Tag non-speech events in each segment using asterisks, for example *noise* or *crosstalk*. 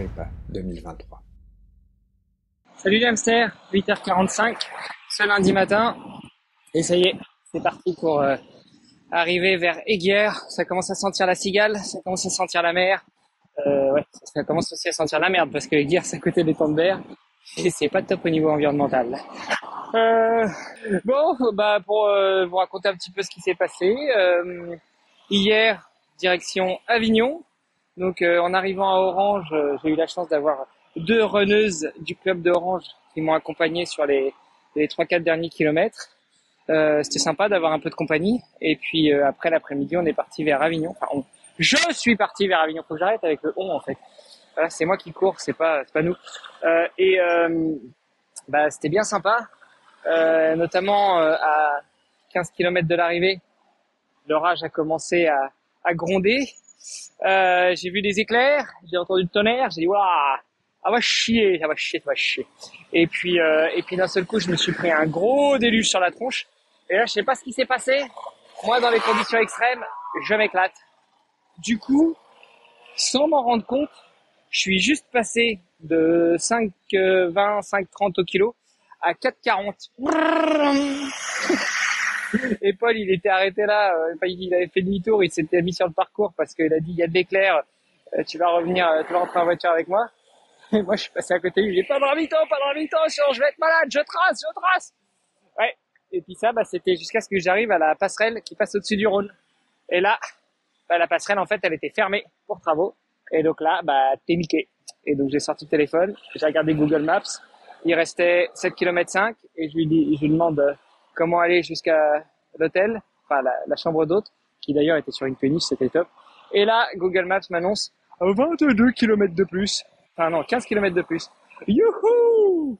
Agrippa 2023. Salut les hamsters, 8h45, ce lundi matin. Et ça y est, c'est parti pour euh, arriver vers Aiguière. Ça commence à sentir la cigale, ça commence à sentir la mer. Euh, ouais, ça commence aussi à sentir la merde parce que Aiguière c'est à côté des temps de berre et c'est pas top au niveau environnemental. Euh, bon, bah pour vous raconter un petit peu ce qui s'est passé. Hier, direction Avignon, donc euh, en arrivant à Orange, euh, j'ai eu la chance d'avoir deux runneuses du club d'Orange qui m'ont accompagné sur les les trois quatre derniers kilomètres. Euh, C'était sympa d'avoir un peu de compagnie. Et puis euh, après l'après-midi, on est parti vers Avignon. Enfin, je suis parti vers Avignon. Faut que j'arrête avec le on en fait. Voilà, c'est moi qui cours, c'est pas c'est pas nous. Euh, et euh, bah c'était bien sympa, notamment à 15 km de l'arrivée. L'orage a commencé à, à gronder. Euh, j'ai vu des éclairs, j'ai entendu le tonnerre, j'ai dit waouh, ah va chier, ça va chier, ça va chier. Et puis euh, et puis d'un seul coup, je me suis pris un gros déluge sur la tronche. Et là, je sais pas ce qui s'est passé. Moi, dans les conditions extrêmes, je m'éclate. Du coup, sans m'en rendre compte, je suis juste passé de 5,20, 5,30 au kilo à 4,40. *laughs* Et Paul, il était arrêté là, euh, enfin, il avait fait demi-tour, il s'était mis sur le parcours parce qu'il a dit il y a de l'éclair, euh, tu vas revenir, euh, tu vas rentrer en voiture avec moi. *laughs* Et moi, je suis passé à côté j'ai pas de ravito, pas de ravito, sinon je vais être malade, je trace, je trace. Ouais. Et puis ça, bah, c'était jusqu'à ce que j'arrive à la passerelle qui passe au-dessus du Rhône. Et là, bah, la passerelle, en fait, elle était fermée pour travaux. Et donc là, bah, t'es niqué. Et donc, j'ai sorti le téléphone, j'ai regardé Google Maps. Il restait 7 km 5 et je lui dis, je lui demande comment aller jusqu'à l'hôtel, enfin, la, chambre d'hôte, qui d'ailleurs était sur une péniche, c'était top. Et là, Google Maps m'annonce 22 km de plus. Enfin, non, 15 km de plus. Youhou!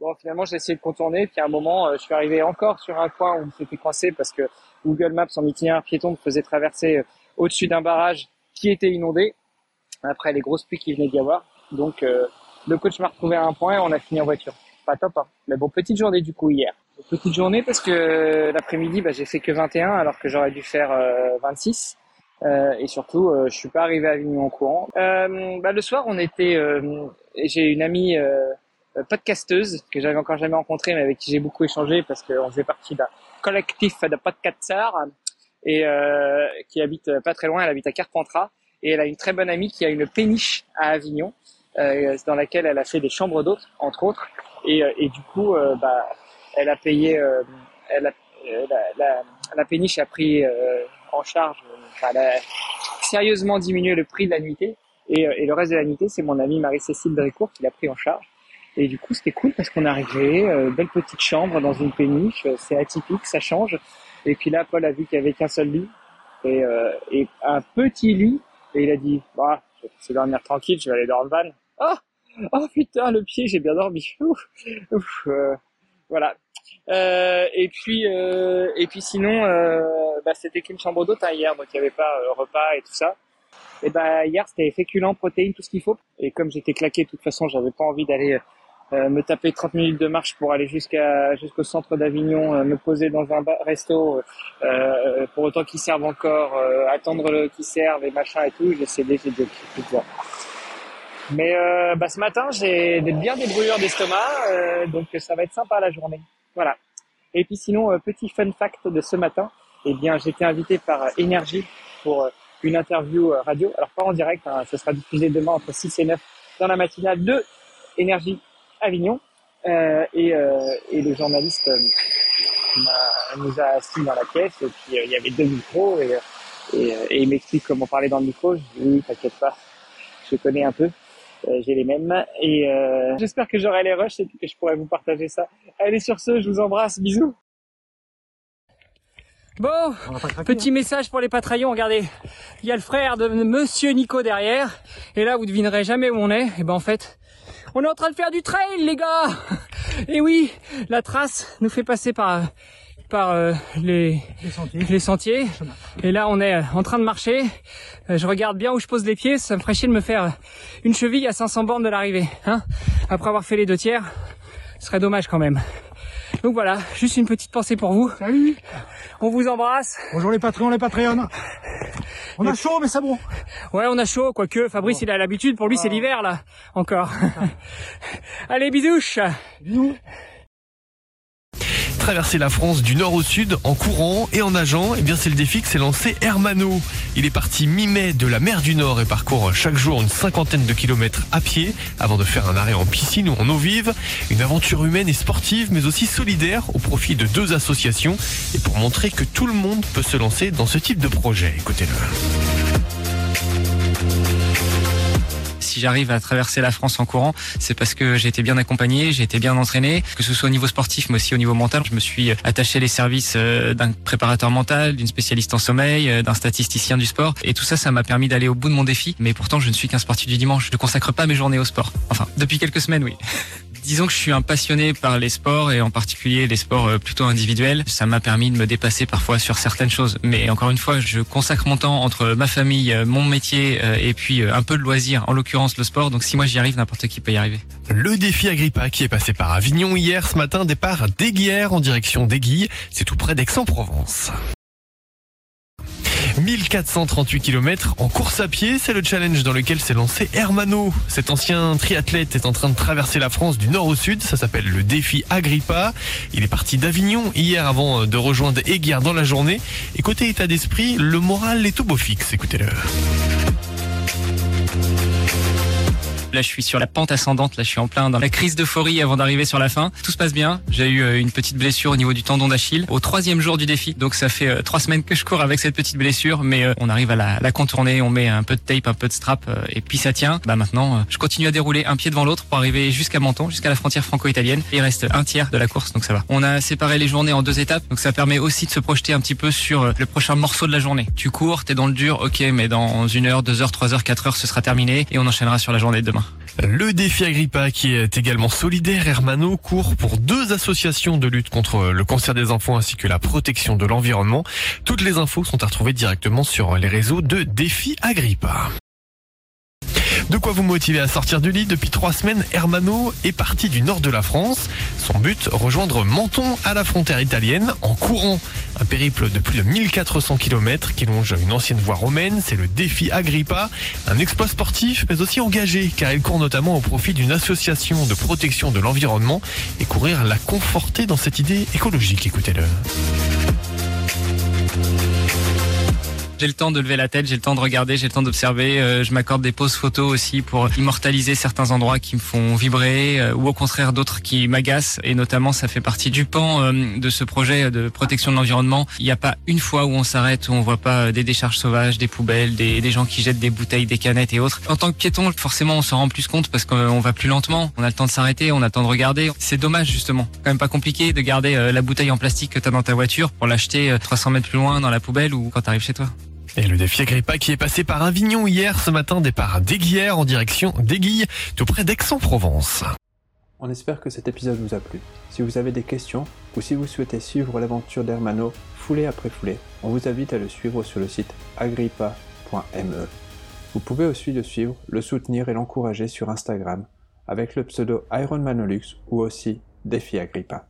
Bon, finalement, j'ai essayé de contourner, puis à un moment, euh, je suis arrivé encore sur un point où c'était coincé parce que Google Maps en itinéraire piéton me faisait traverser euh, au-dessus d'un barrage qui était inondé après les grosses pluies qui venaient d'y avoir. Donc, euh, le coach m'a retrouvé à un point et on a fini en voiture. Pas top, hein. Mais bon, petite journée du coup hier. Petite journée parce que l'après-midi, bah, j'ai fait que 21 alors que j'aurais dû faire euh, 26. Euh, et surtout, euh, je suis pas arrivé à Avignon en courant. Euh, bah, le soir, on était, euh, j'ai une amie euh, euh, podcasteuse que j'avais encore jamais rencontrée, mais avec qui j'ai beaucoup échangé parce qu'on faisait partie d'un collectif de podcasters et euh, qui habite euh, pas très loin. Elle habite à Carpentras et elle a une très bonne amie qui a une péniche à Avignon, euh, dans laquelle elle a fait des chambres d'hôtes, entre autres. Et, euh, et du coup, euh, bah, elle a payé, euh, elle a, euh, la, la, la péniche a pris euh, en charge, enfin, elle a sérieusement diminué le prix de la nuitée. Et, euh, et le reste de la nuitée, c'est mon amie Marie-Cécile Drécourt qui l'a pris en charge. Et du coup, c'était cool parce qu'on est arrivé, euh, belle petite chambre dans une péniche, c'est atypique, ça change. Et puis là, Paul a vu qu'il y avait qu'un seul lit et, euh, et un petit lit. Et il a dit, bah, je vais dormir tranquille, je vais aller dans le van. Oh, oh putain, le pied, j'ai bien dormi. Ouf, voilà. Euh, et puis, euh, et puis sinon, euh, bah, c'était qu'une chambre d'hôte hein, hier, donc il n'y avait pas euh, repas et tout ça. Et bah hier, c'était féculents, protéines, tout ce qu'il faut. Et comme j'étais claqué, de toute façon, j'avais pas envie d'aller euh, me taper 30 minutes de marche pour aller jusqu'à jusqu'au centre d'Avignon, me poser dans un resto, pour autant qu'ils servent encore, attendre qu'ils servent et machin et tout. J'ai cédé, j'ai dit. Mais euh, bah, ce matin, j'ai bien des d'estomac, euh, donc ça va être sympa la journée. Voilà. Et puis sinon, euh, petit fun fact de ce matin, eh bien, été invité par euh, Énergie pour euh, une interview radio. Alors pas en direct, hein, ce sera diffusé demain entre 6 et 9 dans la matinale de Énergie Avignon. Euh, et, et le journaliste m'a- nous a assis dans la pièce et puis il y avait deux micros et, et, et il m'explique comment parler dans le micro. Je dis oui, t'inquiète pas, je connais un peu. Euh, j'ai les mêmes et euh, j'espère que j'aurai les rushs et que je pourrai vous partager ça. Allez sur ce, je vous embrasse, bisous. Bon, petit hein. message pour les patraillons, regardez. Il y a le frère de monsieur Nico derrière. Et là, vous devinerez jamais où on est. Et ben en fait, on est en train de faire du trail, les gars. Et oui, la trace nous fait passer par par euh, les, les sentiers. Et là, on est euh, en train de marcher. Euh, je regarde bien où je pose les pieds. Ça me ferait chier de me faire une cheville à 500 bornes de l'arrivée. Hein Après avoir fait les deux tiers, ce serait dommage quand même. Donc voilà, juste une petite pensée pour vous. Salut On vous embrasse. Bonjour les patrons, les patreons. On a chaud, mais c'est bon. Ouais, on a chaud, quoique Fabrice, il a l'habitude. Pour lui, c'est l'hiver, là, encore. *laughs* Allez, bisouches Bisous Traverser la France du nord au sud en courant et en nageant, eh bien c'est le défi que s'est lancé Hermano. Il est parti mi-mai de la mer du Nord et parcourt chaque jour une cinquantaine de kilomètres à pied avant de faire un arrêt en piscine ou en eau vive. Une aventure humaine et sportive mais aussi solidaire au profit de deux associations et pour montrer que tout le monde peut se lancer dans ce type de projet. Écoutez-le. J'arrive à traverser la France en courant, c'est parce que j'ai été bien accompagné, j'ai été bien entraîné, que ce soit au niveau sportif, mais aussi au niveau mental. Je me suis attaché les services euh, d'un préparateur mental, d'une spécialiste en sommeil, euh, d'un statisticien du sport. Et tout ça, ça m'a permis d'aller au bout de mon défi. Mais pourtant, je ne suis qu'un sportif du dimanche. Je ne consacre pas mes journées au sport. Enfin, depuis quelques semaines, oui. *laughs* Disons que je suis un passionné par les sports et en particulier les sports euh, plutôt individuels. Ça m'a permis de me dépasser parfois sur certaines choses. Mais encore une fois, je consacre mon temps entre ma famille, mon métier et puis un peu de loisirs, en l'occurrence le sport. Donc si moi j'y arrive, n'importe qui peut y arriver. Le défi Agrippa qui est passé par Avignon hier, ce matin, départ d'Aiguière en direction d'Aiguille. C'est tout près d'Aix-en-Provence. 1438 km en course à pied, c'est le challenge dans lequel s'est lancé Hermano. Cet ancien triathlète est en train de traverser la France du nord au sud, ça s'appelle le défi Agrippa. Il est parti d'Avignon hier avant de rejoindre Aiguière dans la journée. Et côté état d'esprit, le moral est tout beau fixe, écoutez-le. Là, je suis sur la pente ascendante. Là, je suis en plein dans la crise d'euphorie avant d'arriver sur la fin. Tout se passe bien. J'ai eu euh, une petite blessure au niveau du tendon d'Achille au troisième jour du défi. Donc, ça fait euh, trois semaines que je cours avec cette petite blessure, mais euh, on arrive à la, la, contourner. On met un peu de tape, un peu de strap, et puis ça tient. Bah maintenant, je continue à dérouler un pied devant l'autre pour arriver jusqu'à Menton, jusqu'à la frontière franco-italienne. Il reste un tiers de la course, donc ça va. On a séparé les journées en deux étapes, donc ça permet aussi de se projeter un petit peu sur le prochain morceau de la journée. Tu cours, t'es dans le dur, ok, mais dans une heure, deux heures, trois heures, quatre heures, ce sera terminé et on enchaînera sur la journée de demain. Le défi Agrippa, qui est également solidaire, Hermano, court pour deux associations de lutte contre le cancer des enfants ainsi que la protection de l'environnement. Toutes les infos sont à retrouver directement sur les réseaux de Défi Agrippa. De quoi vous motiver à sortir du lit Depuis trois semaines, Hermano est parti du nord de la France. Son but, rejoindre Menton à la frontière italienne en courant. Un périple de plus de 1400 km qui longe une ancienne voie romaine, c'est le défi Agrippa. Un exploit sportif mais aussi engagé car il court notamment au profit d'une association de protection de l'environnement et courir l'a conforter dans cette idée écologique. Écoutez-le. J'ai le temps de lever la tête, j'ai le temps de regarder, j'ai le temps d'observer. Euh, je m'accorde des pauses photos aussi pour immortaliser certains endroits qui me font vibrer euh, ou au contraire d'autres qui m'agacent. Et notamment, ça fait partie du pan euh, de ce projet de protection de l'environnement. Il n'y a pas une fois où on s'arrête, où on voit pas des décharges sauvages, des poubelles, des, des, gens qui jettent des bouteilles, des canettes et autres. En tant que piéton, forcément, on s'en rend plus compte parce qu'on va plus lentement. On a le temps de s'arrêter, on a le temps de regarder. C'est dommage justement. Quand même pas compliqué de garder la bouteille en plastique que tu as dans ta voiture pour l'acheter 300 mètres plus loin dans la poubelle ou quand tu arrives chez toi. Et le défi Agrippa qui est passé par Avignon hier, ce matin, départ d'Aiguière en direction d'Aiguille, tout près d'Aix-en-Provence. On espère que cet épisode vous a plu. Si vous avez des questions ou si vous souhaitez suivre l'aventure d'Hermano foulée après foulée, on vous invite à le suivre sur le site agrippa.me. Vous pouvez aussi le suivre, le soutenir et l'encourager sur Instagram avec le pseudo Ironmanolux ou aussi Défi Agrippa.